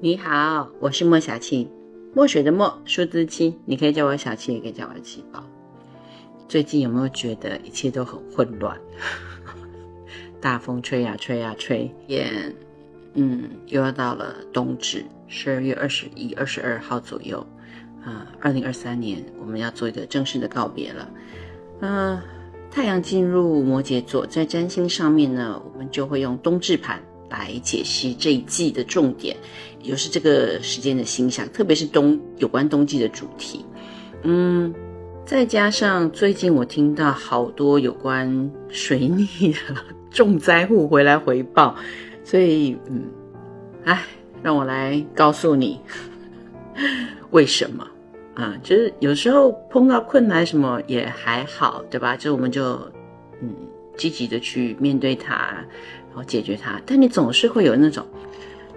你好，我是莫小七，墨水的墨，数字七，你可以叫我小七，也可以叫我七宝。最近有没有觉得一切都很混乱？大风吹呀吹呀吹，也，嗯，又要到了冬至，十二月二十一、二十二号左右，啊，二零二三年我们要做一个正式的告别了。嗯，太阳进入摩羯座，在占星上面呢，我们就会用冬至盘。来解析这一季的重点，也就是这个时间的星象，特别是冬有关冬季的主题。嗯，再加上最近我听到好多有关水逆的 重灾户回来回报，所以嗯，哎，让我来告诉你为什么啊？就是有时候碰到困难什么也还好，对吧？就我们就嗯积极的去面对它。解决它，但你总是会有那种，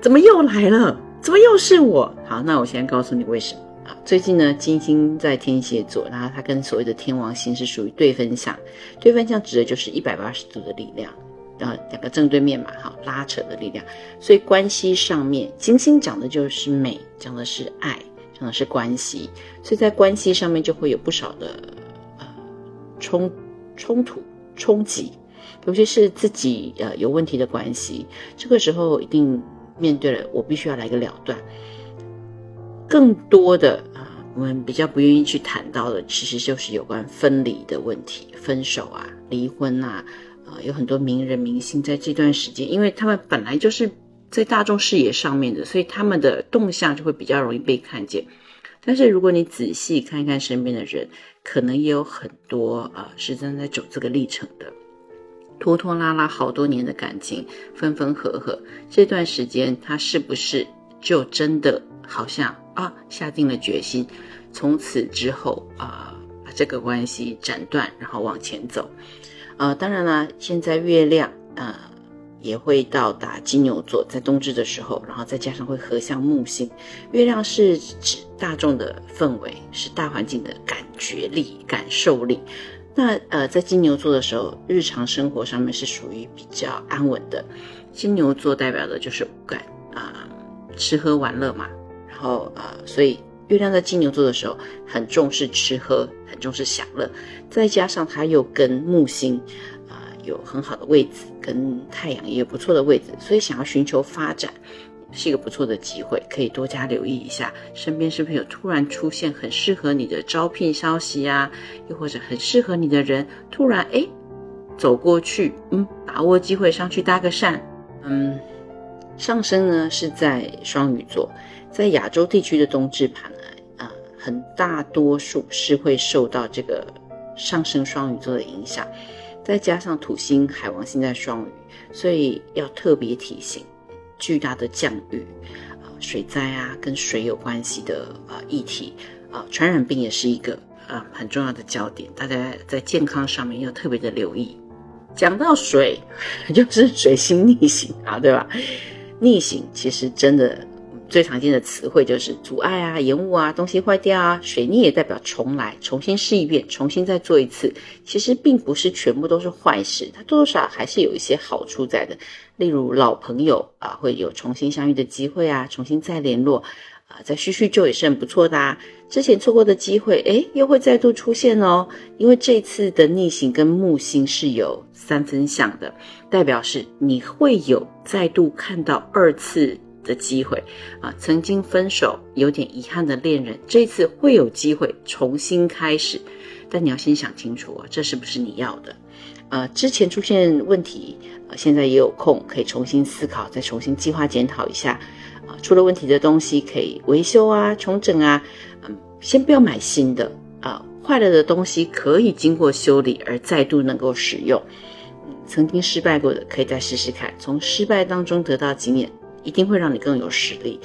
怎么又来了？怎么又是我？好，那我先告诉你为什么啊？最近呢，金星在天蝎座，然后它跟所谓的天王星是属于对分相，对分相指的就是一百八十度的力量，啊，两个正对面嘛，哈，拉扯的力量。所以关系上面，金星讲的就是美，讲的是爱，讲的是关系，所以在关系上面就会有不少的呃冲冲突、冲击。尤其是自己呃有问题的关系，这个时候一定面对了，我必须要来个了断。更多的啊，我们比较不愿意去谈到的，其实就是有关分离的问题，分手啊、离婚啊，呃，有很多名人明星在这段时间，因为他们本来就是在大众视野上面的，所以他们的动向就会比较容易被看见。但是如果你仔细看看身边的人，可能也有很多啊是正在走这个历程的。拖拖拉拉好多年的感情，分分合合，这段时间他是不是就真的好像啊下定了决心，从此之后啊把这个关系斩断，然后往前走？呃，当然了，现在月亮呃也会到达金牛座，在冬至的时候，然后再加上会合向木星。月亮是指大众的氛围，是大环境的感觉力、感受力。那呃，在金牛座的时候，日常生活上面是属于比较安稳的。金牛座代表的就是五感啊，吃喝玩乐嘛。然后呃，所以月亮在金牛座的时候，很重视吃喝，很重视享乐。再加上它又跟木星啊有很好的位置，跟太阳也有不错的位置，所以想要寻求发展。是一个不错的机会，可以多加留意一下，身边是不是有突然出现很适合你的招聘消息呀？又或者很适合你的人突然哎走过去，嗯，把握机会上去搭个讪，嗯，上升呢是在双鱼座，在亚洲地区的冬至盘呢，啊，很大多数是会受到这个上升双鱼座的影响，再加上土星、海王星在双鱼，所以要特别提醒。巨大的降雨，啊，水灾啊，跟水有关系的啊议题，啊，传染病也是一个啊很重要的焦点，大家在健康上面要特别的留意。讲到水，就是水星逆行啊，对吧？逆行其实真的。最常见的词汇就是阻碍啊、延误啊、东西坏掉啊。水逆也代表重来、重新试一遍、重新再做一次。其实并不是全部都是坏事，它多多少还是有一些好处在的。例如老朋友啊，会有重新相遇的机会啊，重新再联络啊，再叙叙旧也是很不错的啊。之前错过的机会，诶，又会再度出现哦。因为这次的逆行跟木星是有三分相的，代表是你会有再度看到二次。的机会。啊，曾经分手有点遗憾的恋人，这次会有机会重新开始，但你要先想清楚啊，这是不是你要的？呃，之前出现问题，呃，现在也有空可以重新思考，再重新计划检讨一下，啊，出了问题的东西可以维修啊，重整啊，嗯，先不要买新的。啊，坏了的东西可以经过修理而再度能够使用，曾经失败过的可以再试试看，从失败当中得到经验。一定会让你更有实力。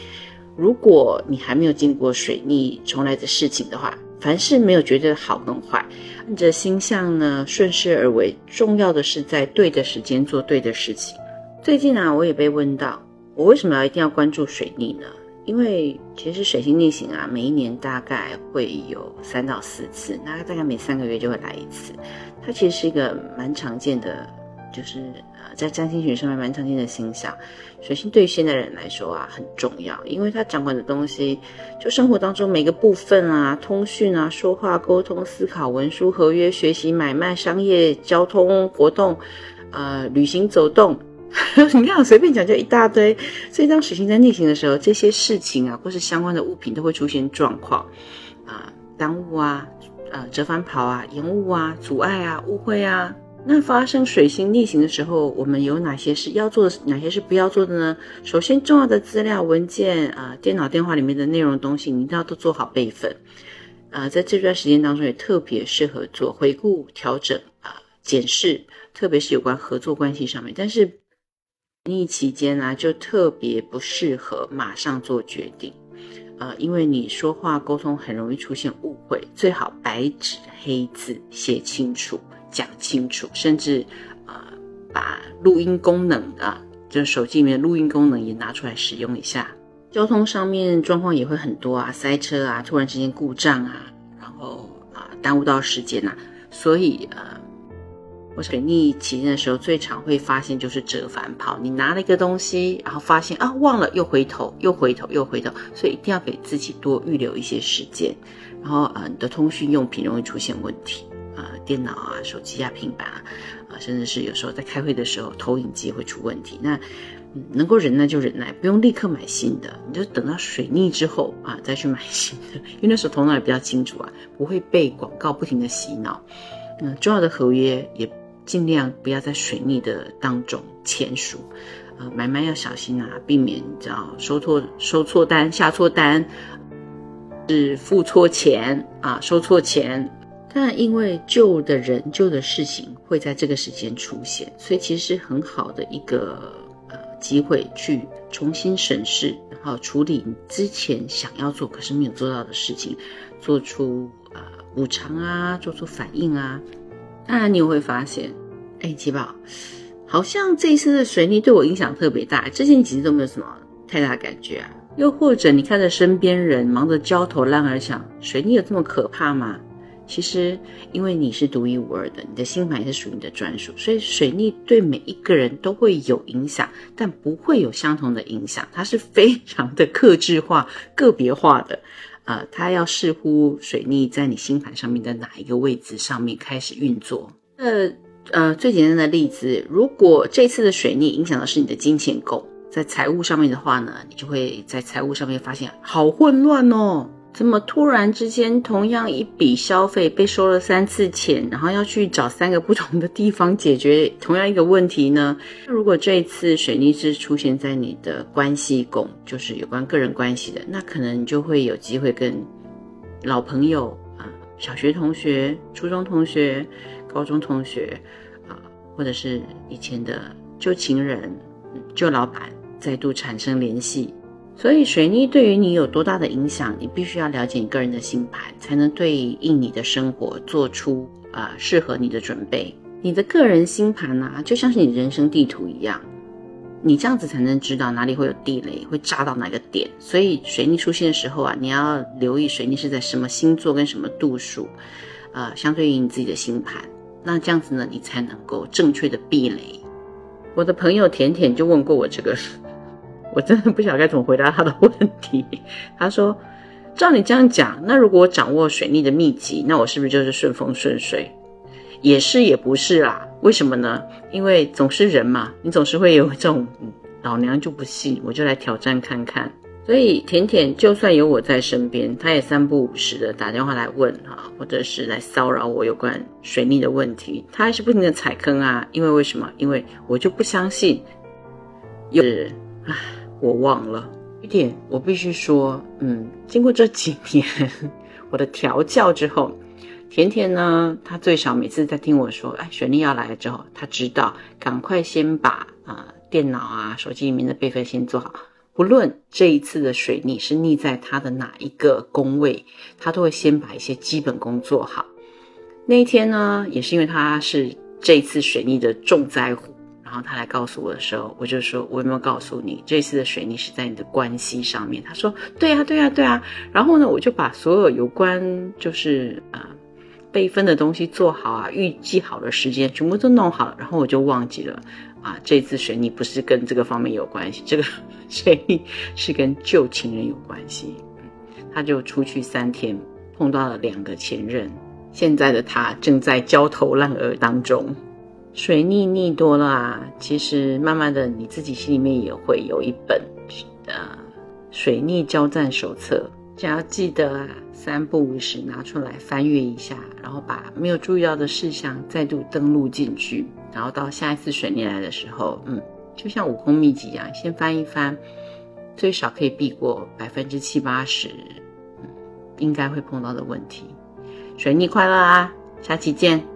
如果你还没有经历过水逆重来的事情的话，凡事没有绝对的好跟坏，按着星象呢顺势而为。重要的是在对的时间做对的事情。最近啊，我也被问到，我为什么要一定要关注水逆呢？因为其实水星逆行啊，每一年大概会有三到四次，那大概每三个月就会来一次。它其实是一个蛮常见的。就是呃，在占星学上面蛮常见的星象。水星对于现代人来说啊很重要，因为它掌管的东西，就生活当中每个部分啊，通讯啊、说话、沟通、思考、文书、合约、学习、买卖、商业、交通活动，呃，旅行、走动，你看我随便讲就一大堆。所以当水星在逆行的时候，这些事情啊，或是相关的物品都会出现状况啊，耽误啊。呃，折返跑啊，延误啊，阻碍啊，误会啊。那发生水星逆行的时候，我们有哪些是要做，哪些是不要做的呢？首先，重要的资料文件啊，电脑电话里面的内容东西，你一定要都做好备份。呃，在这段时间当中，也特别适合做回顾、调整啊、检视，特别是有关合作关系上面。但是逆期间呢，就特别不适合马上做决定。呃，因为你说话沟通很容易出现误会，最好白纸黑字写清楚、讲清楚，甚至呃把录音功能啊，就手机里面的录音功能也拿出来使用一下。交通上面状况也会很多啊，塞车啊，突然之间故障啊，然后啊耽误到时间呐，所以呃。我水逆期间的时候，最常会发现就是折返跑。你拿了一个东西，然后发现啊忘了，又回头，又回头，又回头，所以一定要给自己多预留一些时间。然后呃，你的通讯用品容易出现问题，电脑啊、手机啊、平板啊，啊，甚至是有时候在开会的时候，投影机会出问题。那能够忍耐就忍耐，不用立刻买新的，你就等到水逆之后啊再去买新的，因为那时候头脑也比较清楚啊，不会被广告不停的洗脑。嗯，重要的合约也。尽量不要在水逆的当中签署，呃，买卖要小心啊，避免你知道收错收错单下错单，是付错钱啊，收错钱。但因为旧的人旧的事情会在这个时间出现，所以其实是很好的一个呃机会去重新审视，然后处理你之前想要做可是没有做到的事情，做出呃补偿啊，做出反应啊。当然，你也会发现，哎，吉宝，好像这一次的水逆对我影响特别大。之前几次都没有什么太大感觉啊。又或者，你看着身边人忙得焦头烂额，想水逆有这么可怕吗？其实，因为你是独一无二的，你的星盘也是属于你的专属，所以水逆对每一个人都会有影响，但不会有相同的影响。它是非常的克制化、个别化的。呃，它要视乎水逆在你星盘上面的哪一个位置上面开始运作。呃呃，最简单的例子，如果这次的水逆影响的是你的金钱宫，在财务上面的话呢，你就会在财务上面发现好混乱哦。怎么突然之间，同样一笔消费被收了三次钱，然后要去找三个不同的地方解决同样一个问题呢？那如果这一次水逆是出现在你的关系宫，就是有关个人关系的，那可能你就会有机会跟老朋友啊、小学同学、初中同学、高中同学啊，或者是以前的旧情人、旧老板再度产生联系。所以水逆对于你有多大的影响，你必须要了解你个人的星盘，才能对应你的生活做出啊适合你的准备。你的个人星盘啊，就像是你人生地图一样，你这样子才能知道哪里会有地雷，会炸到哪个点。所以水逆出现的时候啊，你要留意水逆是在什么星座跟什么度数，呃，相对于你自己的星盘，那这样子呢，你才能够正确的避雷。我的朋友甜甜就问过我这个。我真的不晓得该怎么回答他的问题。他说：“照你这样讲，那如果我掌握水逆的秘籍，那我是不是就是顺风顺水？也是也不是啦。为什么呢？因为总是人嘛，你总是会有这种老娘就不信，我就来挑战看看。所以甜甜就算有我在身边，他也三不五时的打电话来问哈，或者是来骚扰我有关水逆的问题，他还是不停的踩坑啊。因为为什么？因为我就不相信，又是唉。”我忘了一点，我必须说，嗯，经过这几年 我的调教之后，甜甜呢，她最少每次在听我说，哎，水逆要来了之后，她知道赶快先把啊电脑啊手机里面的备份先做好，不论这一次的水逆是逆在她的哪一个宫位，她都会先把一些基本功做好。那一天呢，也是因为她是这一次水逆的重灾户。然后他来告诉我的时候，我就说：“我有没有告诉你，这次的水逆是在你的关系上面？”他说：“对啊，对啊，对啊。”然后呢，我就把所有有关就是呃备份的东西做好啊，预计好的时间全部都弄好，然后我就忘记了啊，这次水逆不是跟这个方面有关系，这个水逆是跟旧情人有关系。他就出去三天，碰到了两个前任，现在的他正在焦头烂额当中。水逆逆多了啊，其实慢慢的你自己心里面也会有一本呃水逆交战手册，只要记得啊，三不五时拿出来翻阅一下，然后把没有注意到的事项再度登录进去，然后到下一次水逆来的时候，嗯，就像武功秘籍一样，先翻一翻，最少可以避过百分之七八十，应该会碰到的问题。水逆快乐啊，下期见。